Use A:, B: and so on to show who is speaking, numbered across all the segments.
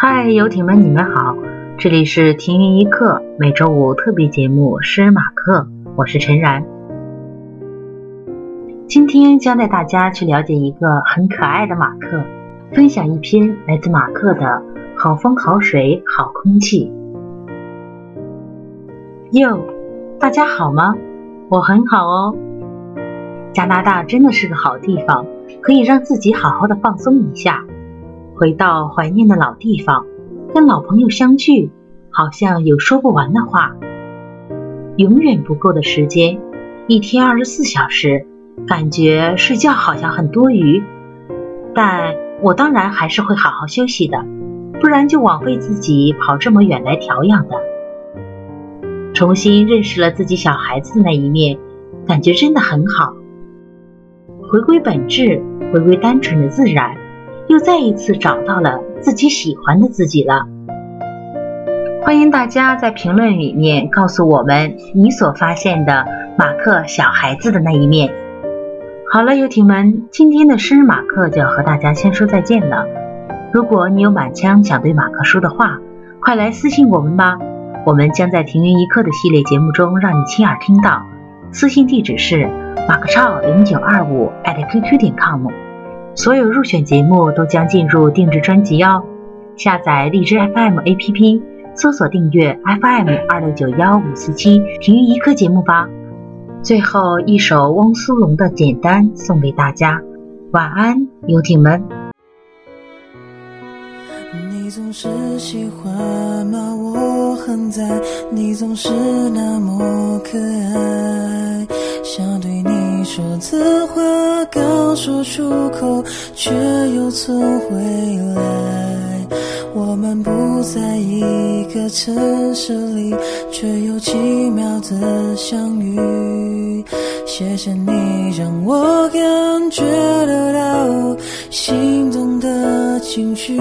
A: 嗨，游艇们，你们好！这里是停云一刻每周五特别节目《诗人马克》，我是陈然。今天将带大家去了解一个很可爱的马克，分享一篇来自马克的《好风好水好空气》。哟，大家好吗？我很好哦。加拿大真的是个好地方，可以让自己好好的放松一下。回到怀念的老地方，跟老朋友相聚，好像有说不完的话。永远不够的时间，一天二十四小时，感觉睡觉好像很多余。但我当然还是会好好休息的，不然就枉费自己跑这么远来调养的。重新认识了自己小孩子的那一面，感觉真的很好。回归本质，回归单纯的自然。又再一次找到了自己喜欢的自己了。欢迎大家在评论里面告诉我们你所发现的马克小孩子的那一面。好了，游艇们，今天的诗人马克就要和大家先说再见了。如果你有满腔想对马克说的话，快来私信我们吧。我们将在停云一刻的系列节目中让你亲耳听到。私信地址是马克超零九二五 @QQ 点 com。所有入选节目都将进入定制专辑哦！下载荔枝 FM APP，搜索订阅 FM 二六九幺五四七体育一刻节目吧。最后一首汪苏泷的《简单》送给大家，晚安，游艇们。
B: 你总是喜欢把我含在，你总是那么可爱，想对你说的话刚说出口，却又存回来。我们不在一个城市里，却又奇妙的相遇。谢谢你让我感觉得到心动的情绪。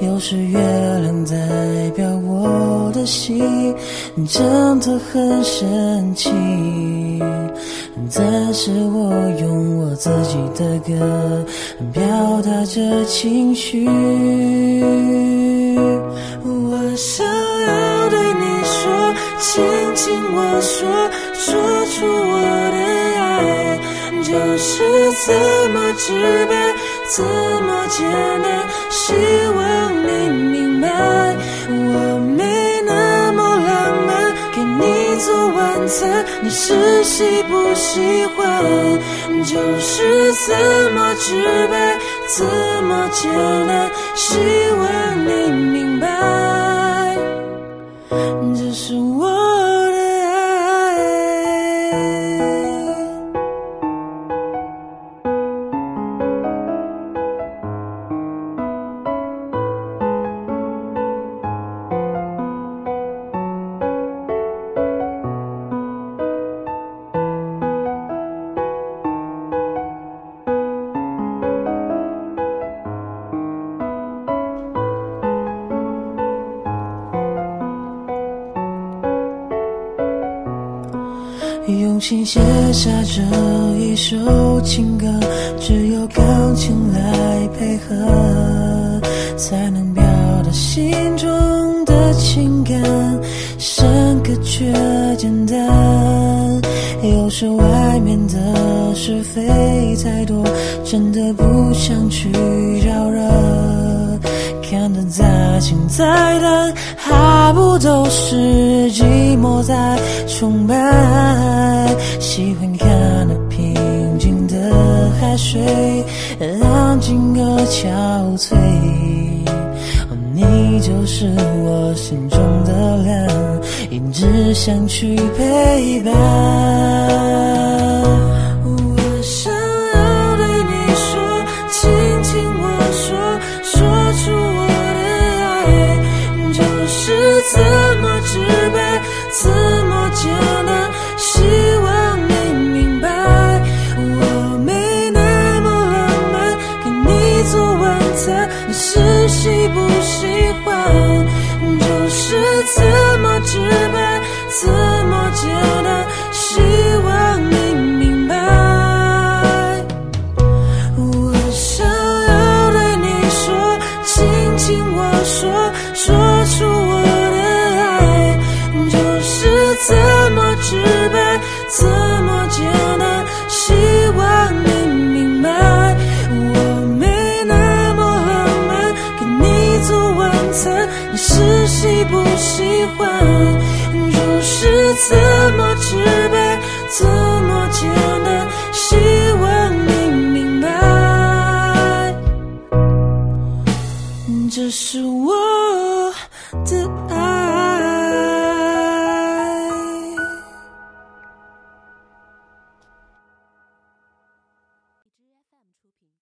B: 有时月亮代表我的心，真的很神奇。但是我用我自己的歌表达着情绪。我想要对你说，亲亲我说，说出我的爱，就是这么直白，这么简单。希望你明白，我你是喜不喜欢？就是怎么直白，怎么简单。希望你明用心写下这一首情歌，只有钢琴来配合，才能表达心中的情感，深刻却简单。有时外面的是非太多，真的不想去招惹。看得再清再淡，还不都是寂在崇拜？喜欢看那平静的海水，安静而憔悴。你就是我心中的蓝，一直想去陪伴。这么怎么直白，怎么简单？希望你明白，这是我。